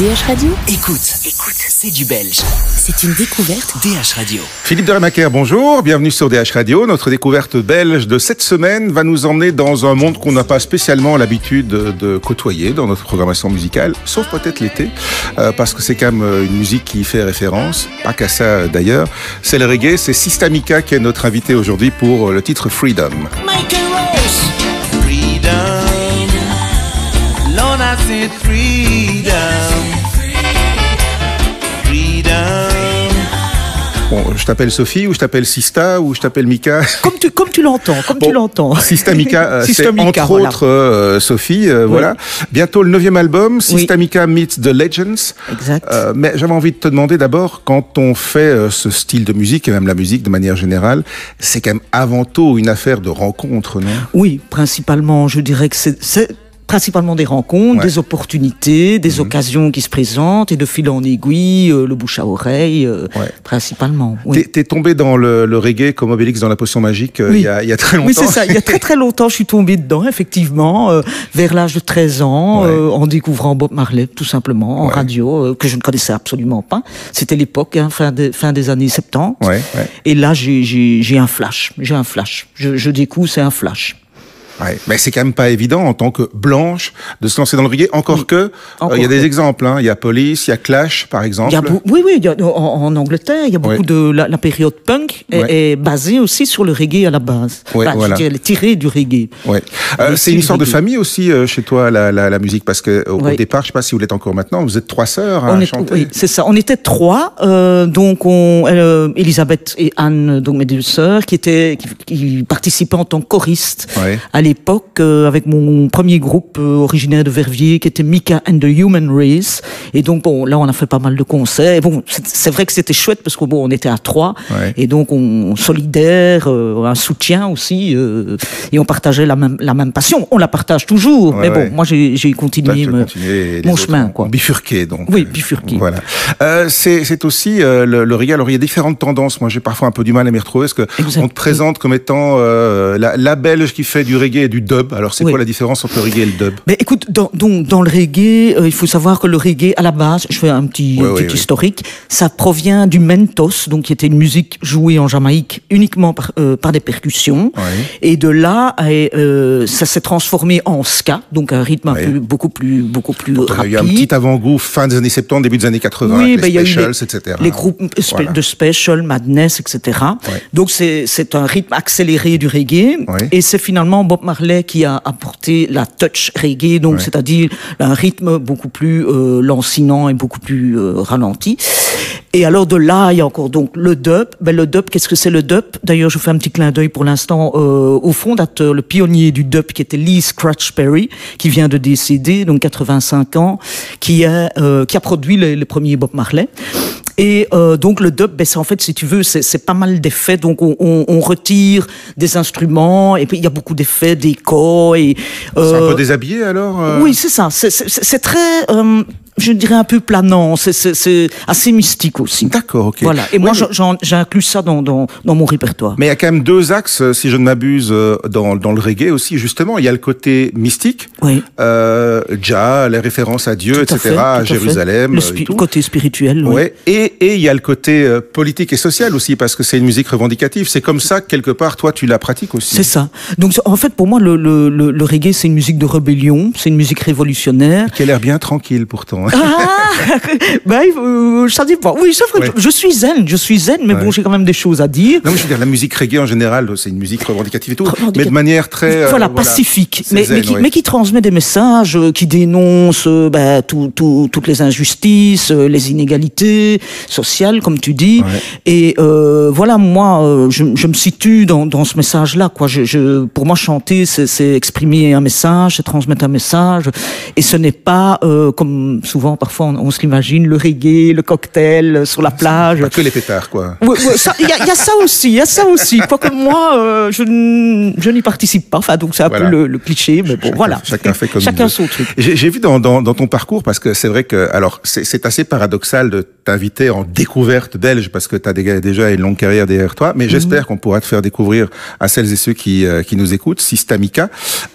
DH Radio Écoute, écoute, c'est du belge. C'est une découverte. DH Radio. Philippe de Rémaquer, bonjour, bienvenue sur DH Radio. Notre découverte belge de cette semaine va nous emmener dans un monde qu'on n'a pas spécialement l'habitude de, côtoyer dans notre programmation musicale, sauf peut-être l'été, euh, parce que c'est quand même euh, une musique qui y fait référence, pas qu'à ça euh, d'ailleurs. C'est le reggae, c'est Systamica qui est notre invité aujourd'hui pour le titre Freedom. Michael Rose. Freedom. Lord, I said freedom. Freedom. T'appelle Sophie ou je t'appelle Sista ou je t'appelle Mika Comme tu, comme tu l'entends, comme tu l'entends. Systamica, euh, c'est Systamica, entre voilà. autres euh, Sophie, euh, voilà. Bientôt le neuvième album, Systamica meets the Legends. Exact. Euh, mais j'avais envie de te demander d'abord, quand on fait euh, ce style de musique, et même la musique de manière générale, c'est quand même avant tout une affaire de rencontre, non? Oui, principalement, je dirais que c'est principalement des rencontres, Ouais. des opportunités, des Mhm. occasions qui se présentent et de fil en aiguille, euh, le bouche à oreille, euh, Ouais. principalement. Oui. T'es t'es tombé dans le, le reggae comme Obélix dans la potion magique euh, Oui. il, y a, il y a très longtemps. Oui, c'est ça. Il y a très très longtemps, je suis tombée dedans, effectivement, euh, vers l'âge de 13 ans, Ouais. euh, en découvrant Bob Marley, tout simplement, en radio, euh, que je ne connaissais absolument pas. C'était l'époque, hein, fin, des- fin des années 70. Ouais, ouais. Et là, j'ai- j'ai j'ai un flash. J'ai un flash. Je, je découvre, c'est un flash. Ouais, mais c'est quand même pas évident en tant que blanche de se lancer dans le reggae. Encore que, euh, il y a des exemples. hein. Il y a Police, il y a Clash, par exemple. Y a oui, oui, il y a- en, en Angleterre, il y a beaucoup de la, la période punk est, basée aussi sur le reggae à la base. Je elle est tirée du reggae. Euh, c'est une histoire de famille aussi euh, chez toi la, la, la musique parce que au, départ, je sais pas si vous l'êtes encore maintenant, vous êtes trois sœurs à On est- chanter. oui, c'est ça. On était trois, donc on, Elisabeth et Anne, donc mes deux sœurs, qui étaient, qui, qui participaient en tant que choristes à l'époque euh, avec mon premier groupe euh, originaire de Verviers, qui était Mika and the Human Race. Et donc bon, là on a fait pas mal de concerts. Et bon, c'est vrai que c'était chouette parce que bon, on était à trois, Ouais. et donc on solidaire, euh, un soutien aussi, euh, et on partageait la même la même passion. On la partage toujours, Ouais, mais bon, ouais. moi j'ai continué me- mon chemin, quoi. Bifurqué donc. Oui, bifurqué. Voilà. Euh, c'est c'est aussi le, le reggae. Alors il y a différentes tendances. Moi j'ai parfois un peu du mal à m'y retrouver parce que Exact. on te présente comme étant la, la belge qui fait du reggae et du dub. Alors c'est Oui. quoi la différence entre le reggae et le dub? Mais écoute, dans, donc, dans le reggae, euh, il faut savoir que le reggae, à la base, je fais un petit, un ouais. historique, ça provient du mentos, donc qui était une musique jouée en Jamaïque uniquement par, euh, par des percussions. Et de là, euh, ça s'est transformé en ska, donc un rythme un peu beaucoup plus, beaucoup plus On a rapide. eu un petit avant-goût fin des années 70, début des années 80 Oui, avec ben, les il y a specials, les, etc. les groupes Voilà. de Special, Madness, etc. Donc c'est un rythme accéléré du reggae. Et c'est finalement Bob Marley qui a apporté la touch reggae, donc Ouais. c'est-à-dire un rythme beaucoup plus euh, lancinant et beaucoup plus euh, ralenti. Et alors de là, il y a encore donc le dub. Ben, le dub, qu'est-ce que c'est le dub? D'ailleurs, je fais un petit clin d'œil pour l'instant euh, au fondateur, le pionnier du dub, qui était Lee Scratch Perry, qui vient de décéder, donc 85 ans, qui a, euh, qui a produit les, les premiers Bob Marley. Et euh, donc le dub, ben, c'est en fait, si tu veux, c'est c'est pas mal d'effets. Donc on, on, on retire des instruments et puis il y a beaucoup d'effets, d'échos et. C'est un euh, peu déshabillé alors euh oui, c'est ça. C'est- C'est c'est très, euh, je dirais un peu planant. C'est- assez mystique aussi. D'accord, ok. Voilà. Et moi, mais- j'inclus ça dans, dans, dans mon répertoire. Mais il y a quand même deux axes, euh, si je ne m'abuse, euh, dans, dans le reggae aussi. Justement, il y a le côté mystique, Oui. euh, Jah, les références à Dieu, Tout à etc., fait, à. Jérusalem. Le spi- et tout. côté spirituel. oui. Ouais. Et et il y a le côté politique et social aussi, parce que c'est une musique revendicative. C'est comme ça que quelque part, toi, tu la pratiques aussi. C'est ça. Donc, en fait, pour moi, le, le, le, le reggae, c'est une musique de rébellion, c'est une musique révolutionnaire. Qui a l'air bien tranquille pourtant. Ah, ben, il faut- ça dépend. Oui, vrai. Ouais. Je suis zen, je suis zen, mais Ouais. bon, j'ai quand même des choses à dire. Non, mais je veux dire, la musique reggae en général, c'est une musique revendicative et tout, mais de manière très. euh, voilà, pacifique, C'est mais, zen, mais, qui, ouais. mais qui transmet des messages, euh, qui dénonce euh, ben, tout- tout- toutes les injustices, euh, les inégalités sociales, comme tu dis. Et euh, voilà, moi, euh, je, je me situe dans, dans ce message-là. Quoi. Je, je, pour moi, chanter, c'est c'est exprimer un message, c'est transmettre un message. Et ce n'est pas, euh, comme souvent, parfois, on, on se l'imagine, le reggae, le cocktail euh, sur la plage. Pas que les pétards, quoi. Ouais, ouais, ça- Il y, a- il y a ça aussi, il y a ça aussi. Quoique moi, euh, je, n'y participe pas. Enfin, donc c'est un Voilà. peu le, le cliché, mais bon, Chacun- voilà. Chacun fait comme Chacun son truc. J'ai vu dans, dans, dans ton parcours, parce que c'est vrai que, alors, c'est assez paradoxal de t'inviter en découverte belge, parce que tu as déjà une longue carrière derrière toi, Mhm. mais j'espère qu'on pourra te faire découvrir à celles et ceux qui, euh, qui nous écoutent, Systamica.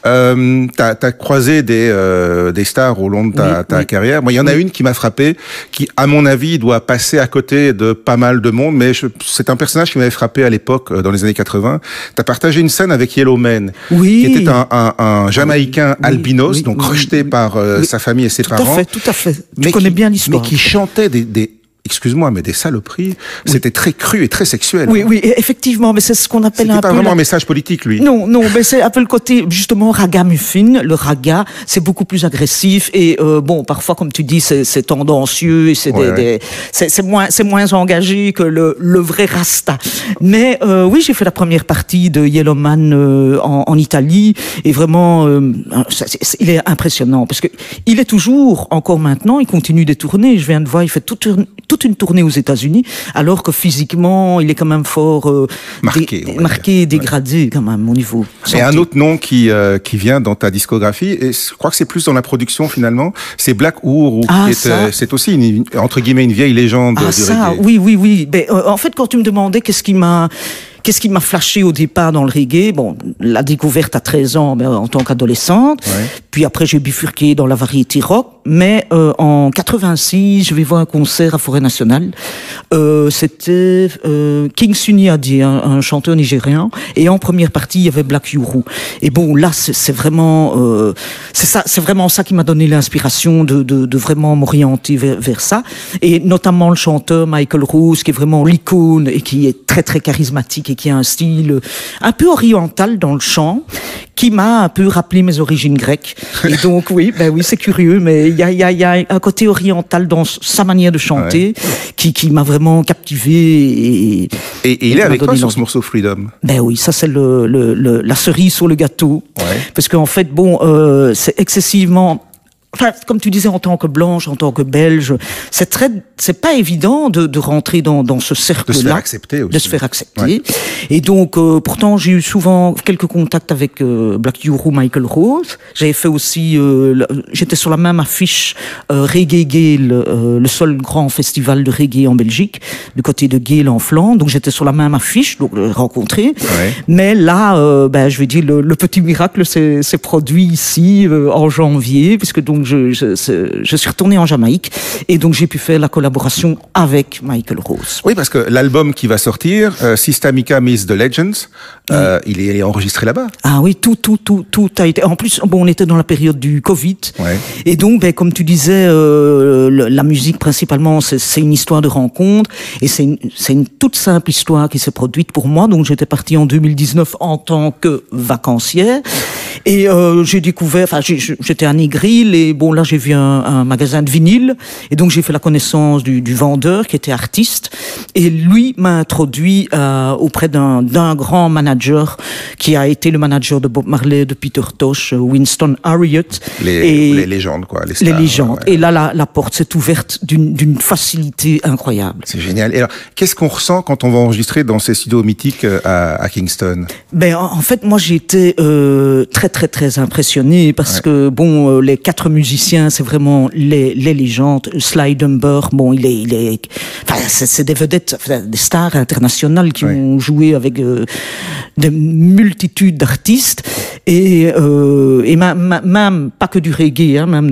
Euh, tu as, croisé des, euh, des stars au long de ta, Oui, ta oui. carrière. Moi, il y en a une qui m'a frappé, qui, à mon avis, doit passer à côté de pas mal de monde, mais je- c'est un personnage qui m'avait frappé à l'époque, euh, dans les années 80. Tu as partagé une scène avec Yellow Man, Oui. qui était un, un, un Jamaïcain Oui, albinos, oui, donc rejeté par euh, sa famille et ses Tout à parents. fait, tout à fait. Tu mais connais qui- bien l'histoire. Mais qui chantait des, des excuse-moi, mais des saloperies. C'était très cru et très sexuel. Oui, oui, et effectivement, mais c'est ce qu'on appelle un pas peu vraiment la- un message politique, lui. Non, non, mais c'est un peu le côté justement ragamuffin. Le raga, c'est beaucoup plus agressif et euh, bon, parfois, comme tu dis, c'est c'est tendancieux et c'est Ouais, des- ouais. des- c'est c'est moins, c'est moins engagé que le, le vrai rasta. Mais euh, oui, j'ai fait la première partie de Yellowman euh, en, en Italie et vraiment, euh, ça, c'est- c'est- il est impressionnant parce que il est toujours encore maintenant, il continue des tournées. Je viens de voir, il fait toute une, toute une tournée aux États-Unis, alors que physiquement, il est quand même fort euh, Marqué, marqué, dégradé quand même au niveau. Et un santé. autre nom qui euh, qui vient dans ta discographie, et je crois que c'est plus dans la production finalement, c'est Black Uhuru. Ah, euh, c'est aussi une, entre guillemets une vieille légende Ah du ça, reggae. oui, oui, oui. Ben, euh, en fait, quand tu me demandais qu'est-ce qui m'a Qu'est-ce qui m'a flashé au départ dans le reggae? Bon, la découverte à 13 ans ben, en tant qu'adolescente. Ouais. Puis après, j'ai bifurqué dans la variété rock. Mais euh, en 86, je vais voir un concert à Forêt Nationale. Euh, C'était euh, King Sunny Adi, un, un chanteur nigérian. Et en première partie, il y avait Black Uhuru. Et bon, là, c'est c'est vraiment, euh, c'est ça, c'est vraiment ça qui m'a donné l'inspiration de, de, de vraiment m'orienter vers, vers ça. Et notamment le chanteur Michael Rose, qui est vraiment l'icône et qui est très très charismatique et qui a un style un peu oriental dans le chant, qui m'a un peu rappelé mes origines grecques. Et donc oui, ben oui, c'est curieux, mais il y a, il y, a, il y a un côté oriental dans sa manière de chanter qui, qui m'a vraiment captivé. Et, Et, et il est avec toi sur ce morceau Freedom? Ben oui, ça c'est le, le, le- la cerise sur le gâteau. Ouais. Parce qu'en fait, bon, euh, c'est excessivement. Enfin, comme tu disais, en tant que blanche, en tant que belge, c'est très, c'est pas évident de, de rentrer dans, dans ce cercle-là. De se faire accepter aussi. De se faire accepter. Ouais. Et donc, euh, pourtant, j'ai eu souvent quelques contacts avec euh, Black Uhuru, Michael Rose. J'avais fait aussi, euh, j'étais sur la même affiche euh, Reggae Gale, euh, le seul grand festival de reggae en Belgique, du côté de Gale en Flandre. Donc, j'étais sur la même affiche, donc euh, rencontré. Ouais. Mais là, euh, ben, je vais dire, le, le petit miracle s'est s'est produit ici euh, en janvier, puisque donc je, je, c'est- je suis retourné en Jamaïque et donc j'ai pu faire la collaboration avec Michael Rose. Oui, parce que l'album qui va sortir, euh, Systemica Miss the Legends, euh, il, est, il est enregistré là-bas. Ah oui, tout, tout, tout, tout a été. En plus, bon, on était dans la période du Covid, Ouais. et donc, ben, comme tu disais, euh, la musique principalement, c'est une histoire de rencontre, et c'est une, une toute simple histoire qui s'est produite pour moi. Donc, j'étais partie en 2019 en tant que vacancière, et euh, j'ai découvert. Enfin, j'étais à Négril, et bon, là, j'ai vu un, un magasin de vinyle, et donc j'ai fait la connaissance du, du vendeur qui était artiste, et lui m'a introduit euh, auprès d'un grand manager qui a été le manager de Bob Marley, de Peter Tosh, Winston Harriott. Les, et les légendes, quoi. Les, les stars, légendes. ouais. Et là, la, la porte s'est ouverte d'une facilité incroyable. C'est génial. Et alors, qu'est-ce qu'on ressent quand on va enregistrer dans ces studios mythiques euh, à, à Kingston? Ben, en fait, moi, j'ai été euh, très, très, très impressionné parce que, bon, euh, les quatre musiciens, c'est vraiment les, les légendes. Sly Dunbar, bon, il est, il est, enfin, c'est c'est des vedettes, enfin, des stars internationales qui Ouais. ont joué avec euh, des multitudes d'artistes et, euh, et ma- même pas que du reggae, hein, même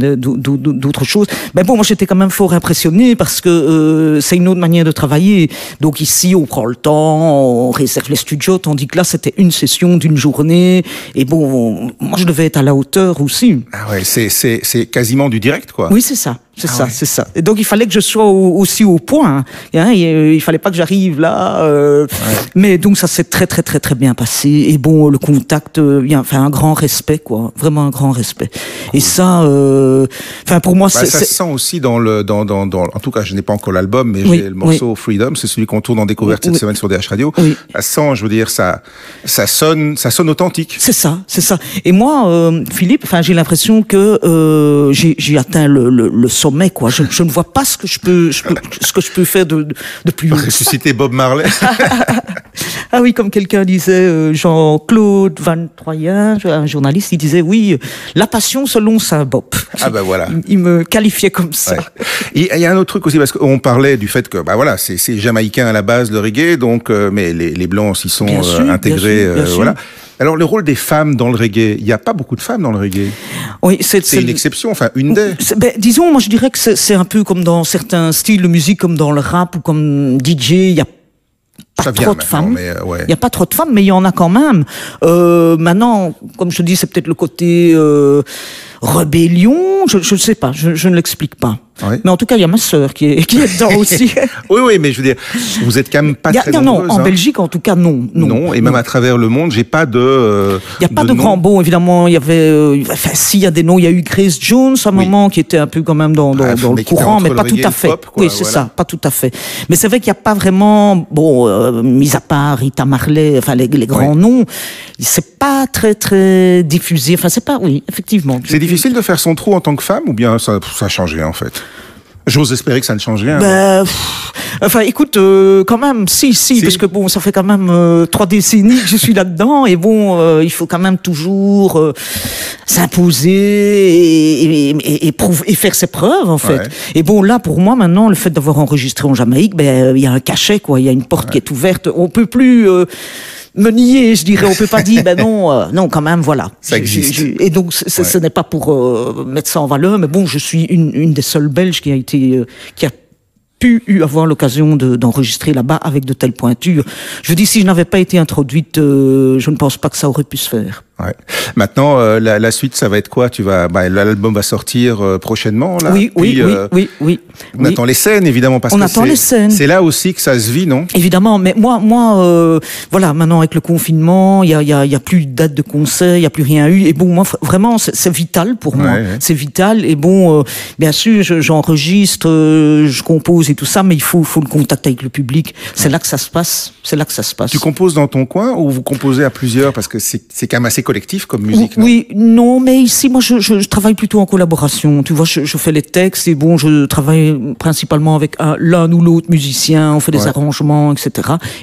d'autres choses. Mais bon, moi, j'étais quand même fort impressionné parce que euh, c'est une autre manière de travailler. Donc ici, on prend le temps, on réserve les studios, tandis que là, c'était une session d'une journée. Et bon, moi, je devais être à la hauteur aussi. Ah ouais, c'est, c'est, c'est quasiment du direct, quoi. Oui, c'est ça, c'est Ah ça, ouais. c'est ça. Et donc il fallait que je sois au- aussi au point. hein. Hein, et, euh, il fallait pas que j'arrive là. euh, Mais donc ça s'est très très très très bien passé. Et bon, le contact, euh, enfin un grand respect quoi, vraiment un grand respect. Et ça, euh, enfin pour moi, Bah, ça se sent aussi dans le, dans, dans, dans, en tout cas, je n'ai pas encore l'album, mais Oui, j'ai le morceau Freedom, c'est celui qu'on tourne en découverte cette semaine sur DH Radio. Ça sent, je veux dire, ça, ça sonne, ça sonne authentique. C'est ça, c'est ça. Et moi, euh, Philippe, enfin, j'ai l'impression que euh, j'ai atteint le, le, le sommet, quoi. Je, je ne vois pas ce que je peux, je peux- ce que je peux faire de, de, de plus. Ressusciter Bob Marley. Ah oui, comme quelqu'un disait, euh, Jean-Claude Van Troyen, un journaliste, il disait oui, la passion selon Saint-Bop. Ah ben voilà. Il, me qualifiait comme ça. Ouais. Il y a un autre truc aussi parce qu'on parlait du fait que bah voilà c'est c'est jamaïcain à la base le reggae donc euh, mais les, les blancs s'y sont Bien euh, bien intégrés sûr, bien euh, voilà. Alors le rôle des femmes dans le reggae, il n'y a pas beaucoup de femmes dans le reggae. Oui, c'est C'est une exception, enfin une des. Ben, disons, moi je dirais que c'est c'est un peu comme dans certains styles de musique, comme dans le rap ou comme DJ, il y a pas Ça vient trop de maintenant, femmes. mais, euh, ouais. Il n'y a pas trop de femmes, mais il y en a quand même. Euh, maintenant, comme je te dis, c'est peut-être le côté euh, rébellion. Je ne sais pas, je, je ne l'explique pas. Ouais. Mais en tout cas, il y a ma sœur qui est, qui est dedans aussi. Oui oui mais je veux dire vous êtes quand même pas a- très non, non, nombreuses, en hein. Belgique, en tout cas, non. Non, Non, et même à travers le monde, j'ai pas de. euh, Il n'y a pas de, nom. grands bons, évidemment. Il y avait, euh, enfin, si, il y a des noms. Il y a eu Grace Jones à un Oui. moment qui était un peu quand même dans, dans, Ah, dans le courant, mais pas tout à fait. pop, quoi, oui, c'est voilà. ça, pas tout à fait. Mais c'est vrai qu'il n'y a pas vraiment, bon, euh, mis à part Rita Marley, enfin les, les grands Oui. noms, c'est pas très très diffusé. Enfin, c'est pas, oui, effectivement. C'est difficile de faire son trou en tant que femme ou bien ça, ça a changé en fait? J'ose espérer que ça ne change rien. Pff, enfin, écoute, euh, quand même, si, si, Si. parce que bon, ça fait quand même euh, trois décennies que je suis là-dedans, et bon, euh, il faut quand même toujours s'imposer et, et, et, et prouver- et faire ses preuves, en fait. Ouais. Et bon, là, pour moi, maintenant, le fait d'avoir enregistré en Jamaïque, ben, il y a un cachet, quoi, il y a une porte qui est ouverte. On peut plus. Euh, me nier, je dirais, on peut pas dire, ben non, euh, non, quand même, voilà. Ça je- existe. je- et donc, Ouais. ce n'est pas pour euh, mettre ça en valeur, mais bon, je suis une, une des seules Belges qui a été, euh, qui a pu eu avoir l'occasion de- d'enregistrer là-bas avec de telles pointures. Je dis, si je n'avais pas été introduite, euh, je ne pense pas que ça aurait pu se faire. Ouais. Maintenant, euh, la, la suite, ça va être quoi? Tu vas, bah, l'album va sortir euh, prochainement là? oui, oui, Puis, oui, euh, oui, oui, On oui. attend les scènes évidemment parce On que attend c'est- les scènes. C'est là aussi que ça se vit, non? Évidemment, mais moi, moi, euh, voilà, maintenant avec le confinement, il y a, y, a, y a plus de date de concert, il y a plus rien eu. Et bon, moi, vraiment, c'est vital pour moi. Ouais, ouais. C'est vital. Et bon, euh, bien sûr, je- j'enregistre, euh, je compose et tout ça, mais il faut, faut le contact avec le public. C'est là que ça se passe. C'est là que ça se passe. Tu composes dans ton coin ou vous composez à plusieurs parce que c'est quand même assez collectif comme musique. non? Oui, non, mais ici, moi, je, je, je travaille plutôt en collaboration. Tu vois, je, je fais les textes et bon, je travaille principalement avec un- l'un ou l'autre musicien. On fait des Ouais. arrangements, etc.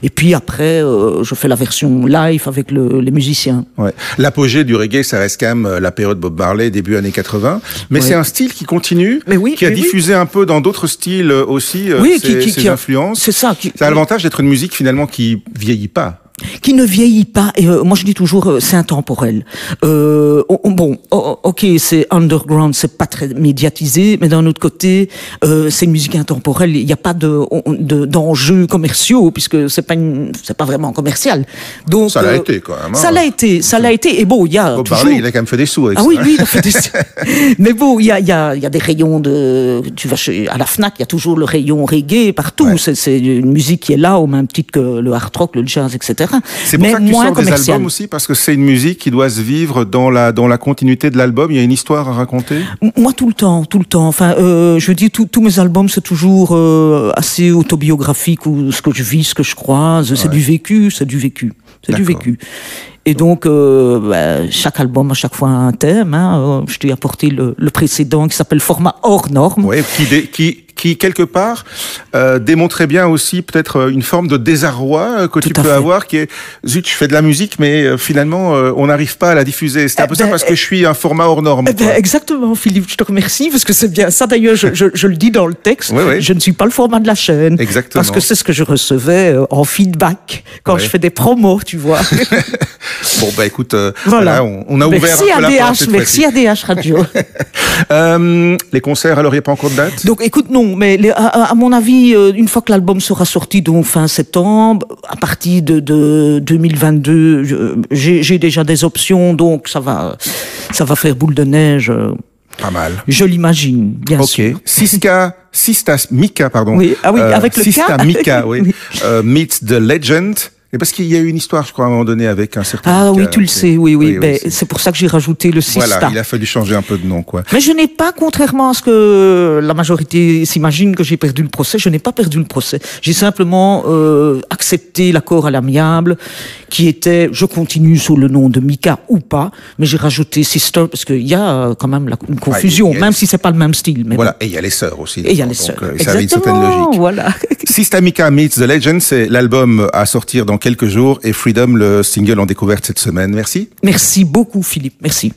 Et puis après, euh, je fais la version live avec le, les musiciens. Ouais. L'apogée du reggae, ça reste quand même euh, la période Bob Marley, début années 80. Mais Ouais. c'est un style qui continue, Mais oui, qui a mais oui. diffusé un peu dans d'autres styles euh, aussi euh, Oui, ses, qui- qui- ses qui a- influences. c'est ça, qui- Ça a l'avantage d'être une musique finalement qui vieillit pas. Qui ne vieillit pas. Et euh, moi, je dis toujours, euh, c'est intemporel. Euh, on- on- bon, oh, oh, ok, c'est underground, c'est pas très médiatisé, mais d'un autre côté, euh, c'est une musique intemporelle. Il n'y a pas de d'enjeux commerciaux puisque c'est pas une- c'est pas vraiment commercial. Donc Ça l'a euh, été, quand même, hein. Ça l'a été, ça l'a été. Et bon, il y a Bob toujours. Marley, il a quand même fait des sous avec Ah ça. oui, oui, il a fait des... Mais bon, il y a, il y, a, il y a des rayons de... Tu vas chez, à la FNAC, il y a toujours le rayon reggae partout. Ouais. C'est- C'est une musique qui est là, au même titre que le hard rock, le jazz, etc. C'est pour Mais ça que tu moins sors des albums aussi, parce que c'est une musique qui doit se vivre dans la, dans la continuité de l'album. Il y a une histoire à raconter? Moi, tout le temps, tout le temps. Enfin, euh, je dis, tout- tous mes albums, c'est toujours euh, assez autobiographique, ou ce que je vis, ce que je croise. C'est Ouais. du vécu, c'est du vécu. C'est du vécu. Et donc, euh, bah, chaque album a chaque fois un thème. Hein. Je t'ai apporté le, le précédent qui s'appelle Format hors norme. Qui, dé- qui, qui quelque part euh, démontrait bien aussi peut-être euh, une forme de désarroi euh, que tu Tout à peux fait. avoir, qui est zut, je fais de la musique, mais euh, finalement euh, on n'arrive pas à la diffuser. C'est un Eh peu ça ben, parce que je suis un format hors norme. Eh ben, exactement, Philippe, je te remercie parce que c'est bien ça. D'ailleurs, je, je, je le dis dans le texte. Oui, oui. Je ne suis pas le format de la chaîne. Exactement. Parce que c'est ce que je recevais en feedback quand je fais des promos, tu vois. Bon bah écoute, euh, voilà. on, on a ouvert merci un peu la porte ADH, merci fois-ci. ADH Radio. Les concerts, alors il n'y a pas encore de date? Donc, écoute, non, mais les- à, à mon avis, euh, une fois que l'album sera sorti, donc fin septembre, à partir de, de 2022, je- j'ai j'ai déjà des options, donc ça va, ça va faire boule de neige. euh, Pas mal. Je l'imagine, bien Ok. sûr. Siska, Sistas Mika, pardon. Euh, Oui, ah oui, avec le K. Sista Mika, oui. Oui. Euh, meets the Legend. Et parce qu'il y a eu une histoire, je crois, à un moment donné, avec un certain. Ah oui, tu le sais, oui, oui. ben, c'est- c'est pour ça que j'ai rajouté le Sista. Voilà, il a fallu changer un peu de nom, quoi. Mais je n'ai pas, contrairement à ce que la majorité s'imagine que j'ai perdu le procès, je n'ai pas perdu le procès. J'ai simplement euh, accepté l'accord à l'amiable, qui était, je continue sous le nom de Mika ou pas, mais j'ai rajouté Sister parce qu'il y a euh, quand même la- une confusion, il y a- même si c'est pas le même style. Mais Voilà. Et il y a les sœurs aussi. Et il y a les sœurs. euh, ça avait une certaine logique. Voilà. Systemica Meets the Legend, c'est l'album à sortir dans quelques jours et Freedom, le single en découverte cette semaine. Merci. Merci beaucoup, Philippe. Merci.